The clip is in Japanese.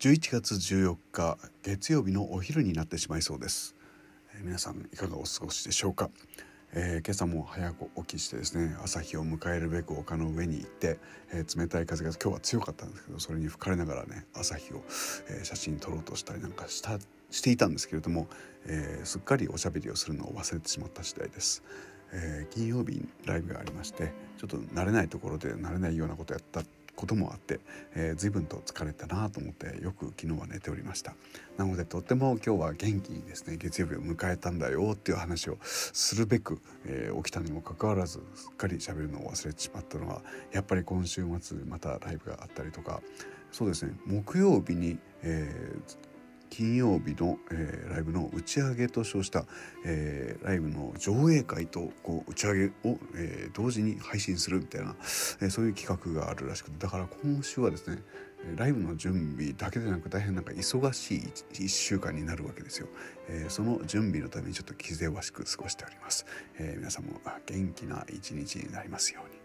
11月14日月曜日のお昼になってしまいそうです、えー、皆さんいかがお過ごしでしょうか、えー、今朝も早く起きしてですね朝日を迎えるべく丘の上に行って、えー、冷たい風が今日は強かったんですけどそれに吹かれながらね朝日を、え写真撮ろうとしたりなんかしたしていたんですけれども、えすっかりおしゃべりをするのを忘れてしまった次第です。え金曜日にライブがありましてちょっと慣れないところで慣れないようなことやったこともあって、えー、随分と疲れたなと思ってよく昨日は寝ておりました。なのでとっても今日は元気にですね。月曜日を迎えたんだよっていう話をするべく、えー、起きたにもかかわらずすっかり喋るのを忘れてしまったのはやっぱり今週末またライブがあったりとか。そうですね。木曜日に、えー、金曜日の、えー、ライブの打ち上げと称した、えー、ライブの上映会とこう打ち上げを、えー、同時に配信するみたいな、えー、そういう企画があるらしくてだから今週はですねライブの準備だけでなく大変なんか忙しい1週間になるわけですよ、えー、その準備のためにちょっと気ぜわしく過ごしております、えー、皆さんも元気な一日になりますように。